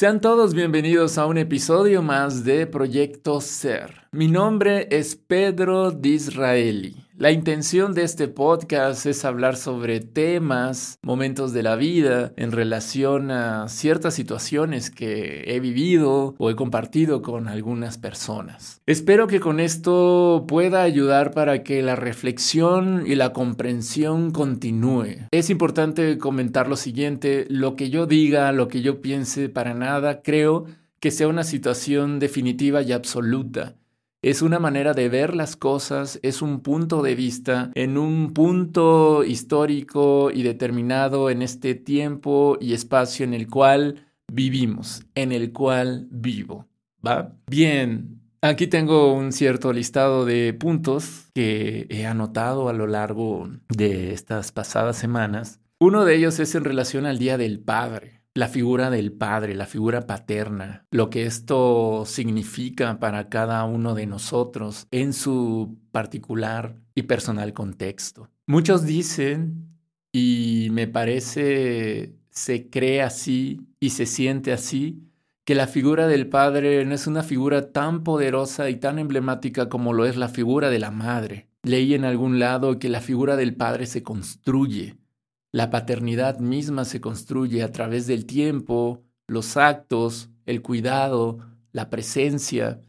Sean todos bienvenidos a un episodio más de Proyecto Ser. Mi nombre es Pedro Disraeli. La intención de este podcast es hablar sobre temas, momentos de la vida en relación a ciertas situaciones que he vivido o he compartido con algunas personas. Espero que con esto pueda ayudar para que la reflexión y la comprensión continúe. Es importante comentar lo siguiente, lo que yo diga, lo que yo piense, para nada creo que sea una situación definitiva y absoluta. Es una manera de ver las cosas, es un punto de vista en un punto histórico y determinado en este tiempo y espacio en el cual vivimos, en el cual vivo. ¿Va? Bien, aquí tengo un cierto listado de puntos que he anotado a lo largo de estas pasadas semanas. Uno de ellos es en relación al Día del Padre la figura del padre, la figura paterna, lo que esto significa para cada uno de nosotros en su particular y personal contexto. Muchos dicen, y me parece se cree así y se siente así, que la figura del padre no es una figura tan poderosa y tan emblemática como lo es la figura de la madre. Leí en algún lado que la figura del padre se construye, la paternidad misma se construye a través del tiempo, los actos, el cuidado, la presencia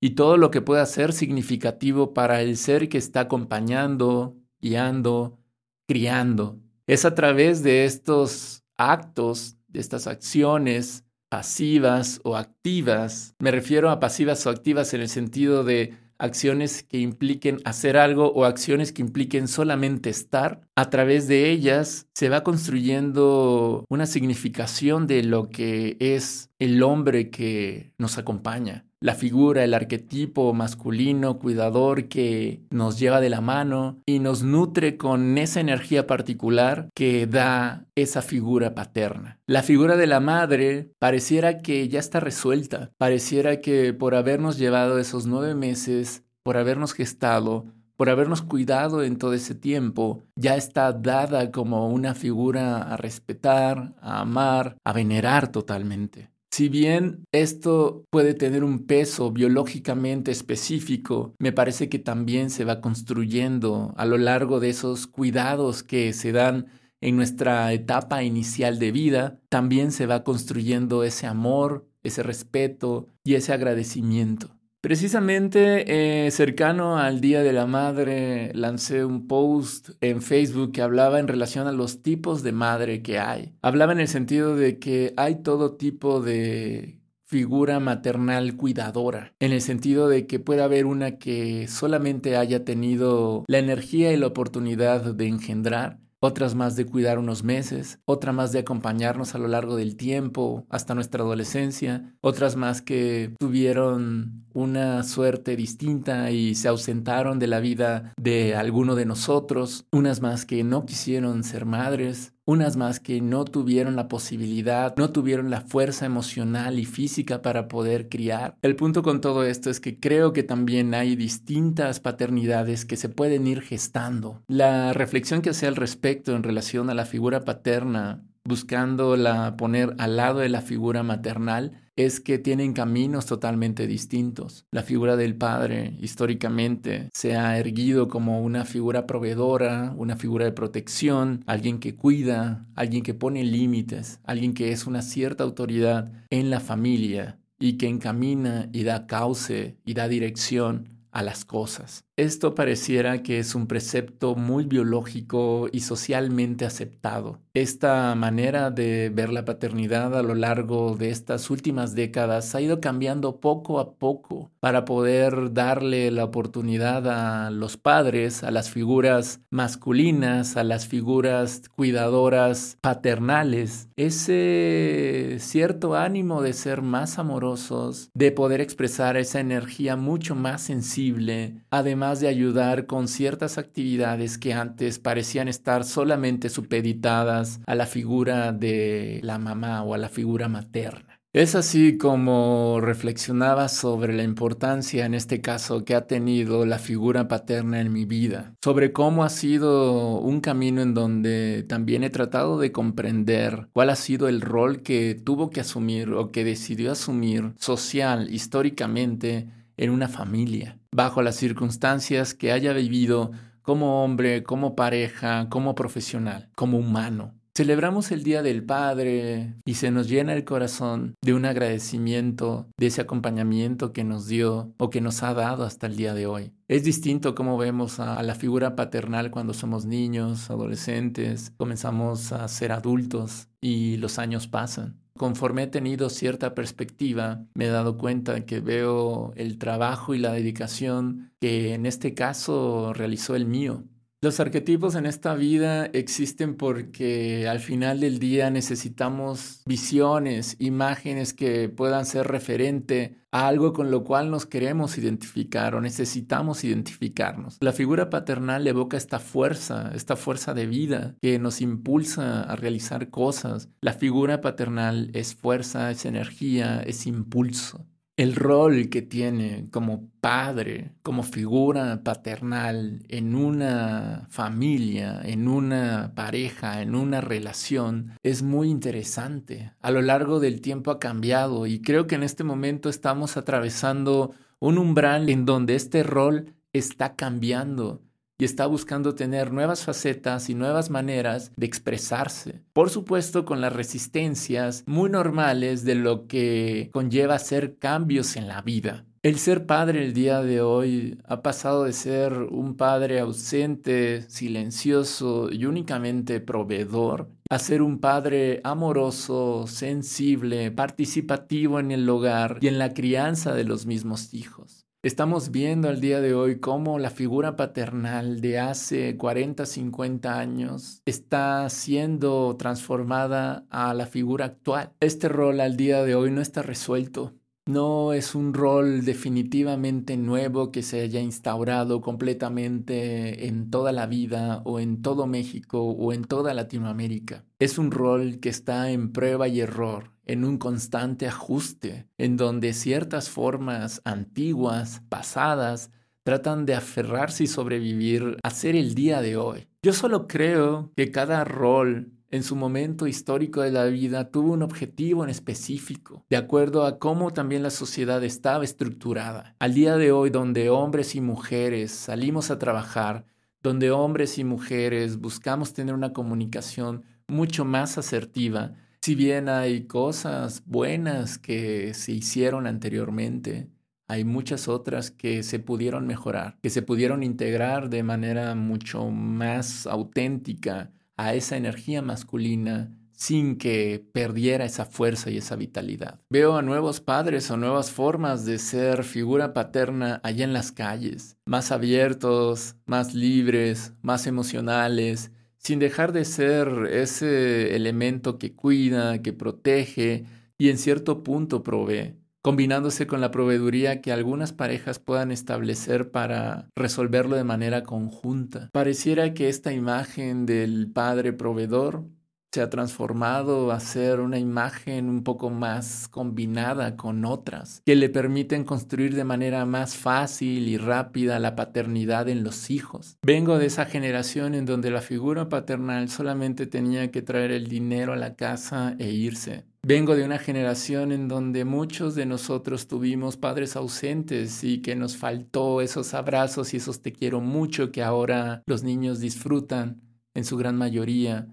y todo lo que pueda ser significativo para el ser que está acompañando, guiando, criando. Es a través de estos actos, de estas acciones pasivas o activas, me refiero a pasivas o activas en el sentido de acciones que impliquen hacer algo o acciones que impliquen solamente estar, a través de ellas se va construyendo una significación de lo que es el hombre que nos acompaña la figura, el arquetipo masculino, cuidador que nos lleva de la mano y nos nutre con esa energía particular que da esa figura paterna. La figura de la madre pareciera que ya está resuelta, pareciera que por habernos llevado esos nueve meses, por habernos gestado, por habernos cuidado en todo ese tiempo, ya está dada como una figura a respetar, a amar, a venerar totalmente. Si bien esto puede tener un peso biológicamente específico, me parece que también se va construyendo a lo largo de esos cuidados que se dan en nuestra etapa inicial de vida, también se va construyendo ese amor, ese respeto y ese agradecimiento. Precisamente eh, cercano al Día de la Madre lancé un post en Facebook que hablaba en relación a los tipos de madre que hay. Hablaba en el sentido de que hay todo tipo de figura maternal cuidadora, en el sentido de que puede haber una que solamente haya tenido la energía y la oportunidad de engendrar, otras más de cuidar unos meses, otra más de acompañarnos a lo largo del tiempo hasta nuestra adolescencia, otras más que tuvieron una suerte distinta y se ausentaron de la vida de alguno de nosotros, unas más que no quisieron ser madres, unas más que no tuvieron la posibilidad, no tuvieron la fuerza emocional y física para poder criar. El punto con todo esto es que creo que también hay distintas paternidades que se pueden ir gestando. La reflexión que hace al respecto en relación a la figura paterna buscándola poner al lado de la figura maternal, es que tienen caminos totalmente distintos. La figura del padre históricamente se ha erguido como una figura proveedora, una figura de protección, alguien que cuida, alguien que pone límites, alguien que es una cierta autoridad en la familia y que encamina y da cauce y da dirección a las cosas. Esto pareciera que es un precepto muy biológico y socialmente aceptado. Esta manera de ver la paternidad a lo largo de estas últimas décadas ha ido cambiando poco a poco para poder darle la oportunidad a los padres, a las figuras masculinas, a las figuras cuidadoras paternales, ese cierto ánimo de ser más amorosos, de poder expresar esa energía mucho más sensible, además de ayudar con ciertas actividades que antes parecían estar solamente supeditadas a la figura de la mamá o a la figura materna. Es así como reflexionaba sobre la importancia en este caso que ha tenido la figura paterna en mi vida, sobre cómo ha sido un camino en donde también he tratado de comprender cuál ha sido el rol que tuvo que asumir o que decidió asumir social, históricamente, en una familia, bajo las circunstancias que haya vivido como hombre, como pareja, como profesional, como humano. Celebramos el Día del Padre y se nos llena el corazón de un agradecimiento de ese acompañamiento que nos dio o que nos ha dado hasta el día de hoy. Es distinto como vemos a la figura paternal cuando somos niños, adolescentes, comenzamos a ser adultos y los años pasan. Conforme he tenido cierta perspectiva, me he dado cuenta que veo el trabajo y la dedicación que en este caso realizó el mío los arquetipos en esta vida existen porque al final del día necesitamos visiones, imágenes que puedan ser referente a algo con lo cual nos queremos identificar o necesitamos identificarnos. La figura paternal evoca esta fuerza, esta fuerza de vida que nos impulsa a realizar cosas. La figura paternal es fuerza, es energía, es impulso el rol que tiene como padre, como figura paternal en una familia, en una pareja, en una relación, es muy interesante. A lo largo del tiempo ha cambiado y creo que en este momento estamos atravesando un umbral en donde este rol está cambiando y está buscando tener nuevas facetas y nuevas maneras de expresarse. Por supuesto, con las resistencias muy normales de lo que conlleva hacer cambios en la vida. El ser padre el día de hoy ha pasado de ser un padre ausente, silencioso y únicamente proveedor a ser un padre amoroso, sensible, participativo en el hogar y en la crianza de los mismos hijos. Estamos viendo al día de hoy cómo la figura paternal de hace 40, 50 años está siendo transformada a la figura actual. Este rol al día de hoy no está resuelto. No es un rol definitivamente nuevo que se haya instaurado completamente en toda la vida o en todo México o en toda Latinoamérica. Es un rol que está en prueba y error en un constante ajuste, en donde ciertas formas antiguas, pasadas, tratan de aferrarse y sobrevivir a ser el día de hoy. Yo solo creo que cada rol en su momento histórico de la vida tuvo un objetivo en específico, de acuerdo a cómo también la sociedad estaba estructurada. Al día de hoy, donde hombres y mujeres salimos a trabajar, donde hombres y mujeres buscamos tener una comunicación mucho más asertiva, si bien hay cosas buenas que se hicieron anteriormente, hay muchas otras que se pudieron mejorar, que se pudieron integrar de manera mucho más auténtica a esa energía masculina sin que perdiera esa fuerza y esa vitalidad. Veo a nuevos padres o nuevas formas de ser figura paterna allá en las calles, más abiertos, más libres, más emocionales, sin dejar de ser ese elemento que cuida, que protege y en cierto punto provee, combinándose con la proveeduría que algunas parejas puedan establecer para resolverlo de manera conjunta. Pareciera que esta imagen del padre proveedor se ha transformado a ser una imagen un poco más combinada con otras, que le permiten construir de manera más fácil y rápida la paternidad en los hijos. Vengo de esa generación en donde la figura paternal solamente tenía que traer el dinero a la casa e irse. Vengo de una generación en donde muchos de nosotros tuvimos padres ausentes y que nos faltó esos abrazos y esos te quiero mucho que ahora los niños disfrutan en su gran mayoría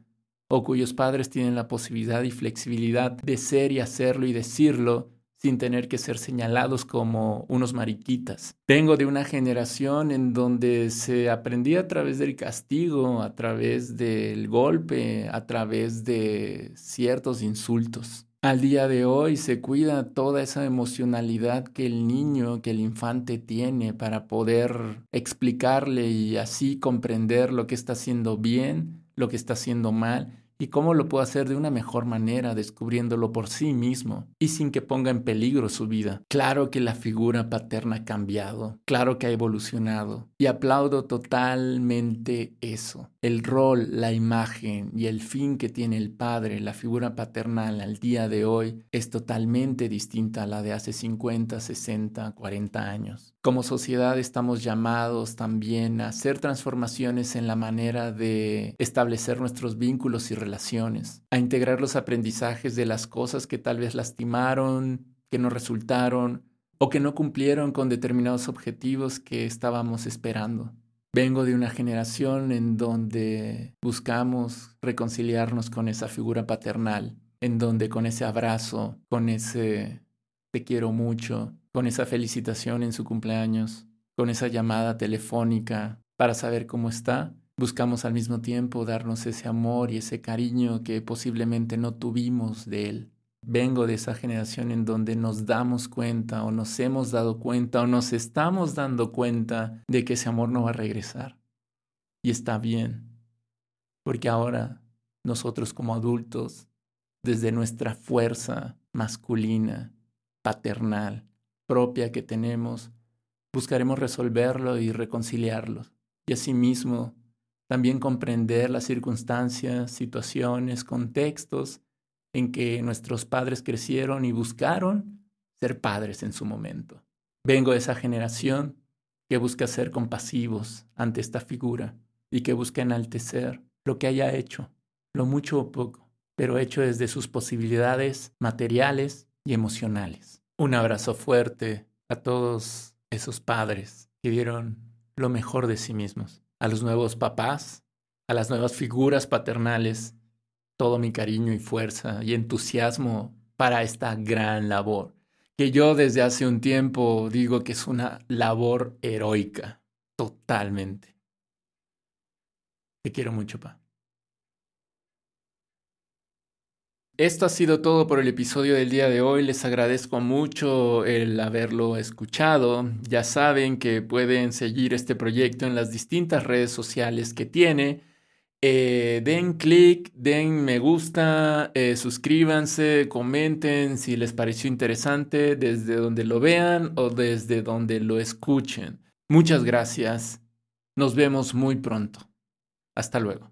o cuyos padres tienen la posibilidad y flexibilidad de ser y hacerlo y decirlo sin tener que ser señalados como unos mariquitas. Vengo de una generación en donde se aprendía a través del castigo, a través del golpe, a través de ciertos insultos. Al día de hoy se cuida toda esa emocionalidad que el niño, que el infante tiene para poder explicarle y así comprender lo que está haciendo bien, lo que está haciendo mal ¿Y cómo lo puedo hacer de una mejor manera, descubriéndolo por sí mismo y sin que ponga en peligro su vida? Claro que la figura paterna ha cambiado, claro que ha evolucionado y aplaudo totalmente eso. El rol, la imagen y el fin que tiene el padre, la figura paternal al día de hoy es totalmente distinta a la de hace 50, 60, 40 años. Como sociedad estamos llamados también a hacer transformaciones en la manera de establecer nuestros vínculos y relaciones a integrar los aprendizajes de las cosas que tal vez lastimaron, que no resultaron o que no cumplieron con determinados objetivos que estábamos esperando. Vengo de una generación en donde buscamos reconciliarnos con esa figura paternal, en donde con ese abrazo, con ese te quiero mucho, con esa felicitación en su cumpleaños, con esa llamada telefónica para saber cómo está, Buscamos al mismo tiempo darnos ese amor y ese cariño que posiblemente no tuvimos de Él. Vengo de esa generación en donde nos damos cuenta o nos hemos dado cuenta o nos estamos dando cuenta de que ese amor no va a regresar. Y está bien, porque ahora nosotros como adultos, desde nuestra fuerza masculina, paternal, propia que tenemos, buscaremos resolverlo y reconciliarlos. Y asimismo, también comprender las circunstancias, situaciones, contextos en que nuestros padres crecieron y buscaron ser padres en su momento. Vengo de esa generación que busca ser compasivos ante esta figura y que busca enaltecer lo que haya hecho, lo mucho o poco, pero hecho desde sus posibilidades materiales y emocionales. Un abrazo fuerte a todos esos padres que dieron lo mejor de sí mismos a los nuevos papás, a las nuevas figuras paternales, todo mi cariño y fuerza y entusiasmo para esta gran labor, que yo desde hace un tiempo digo que es una labor heroica, totalmente. Te quiero mucho, pa. Esto ha sido todo por el episodio del día de hoy. Les agradezco mucho el haberlo escuchado. Ya saben que pueden seguir este proyecto en las distintas redes sociales que tiene. Eh, den clic, den me gusta, eh, suscríbanse, comenten si les pareció interesante desde donde lo vean o desde donde lo escuchen. Muchas gracias. Nos vemos muy pronto. Hasta luego.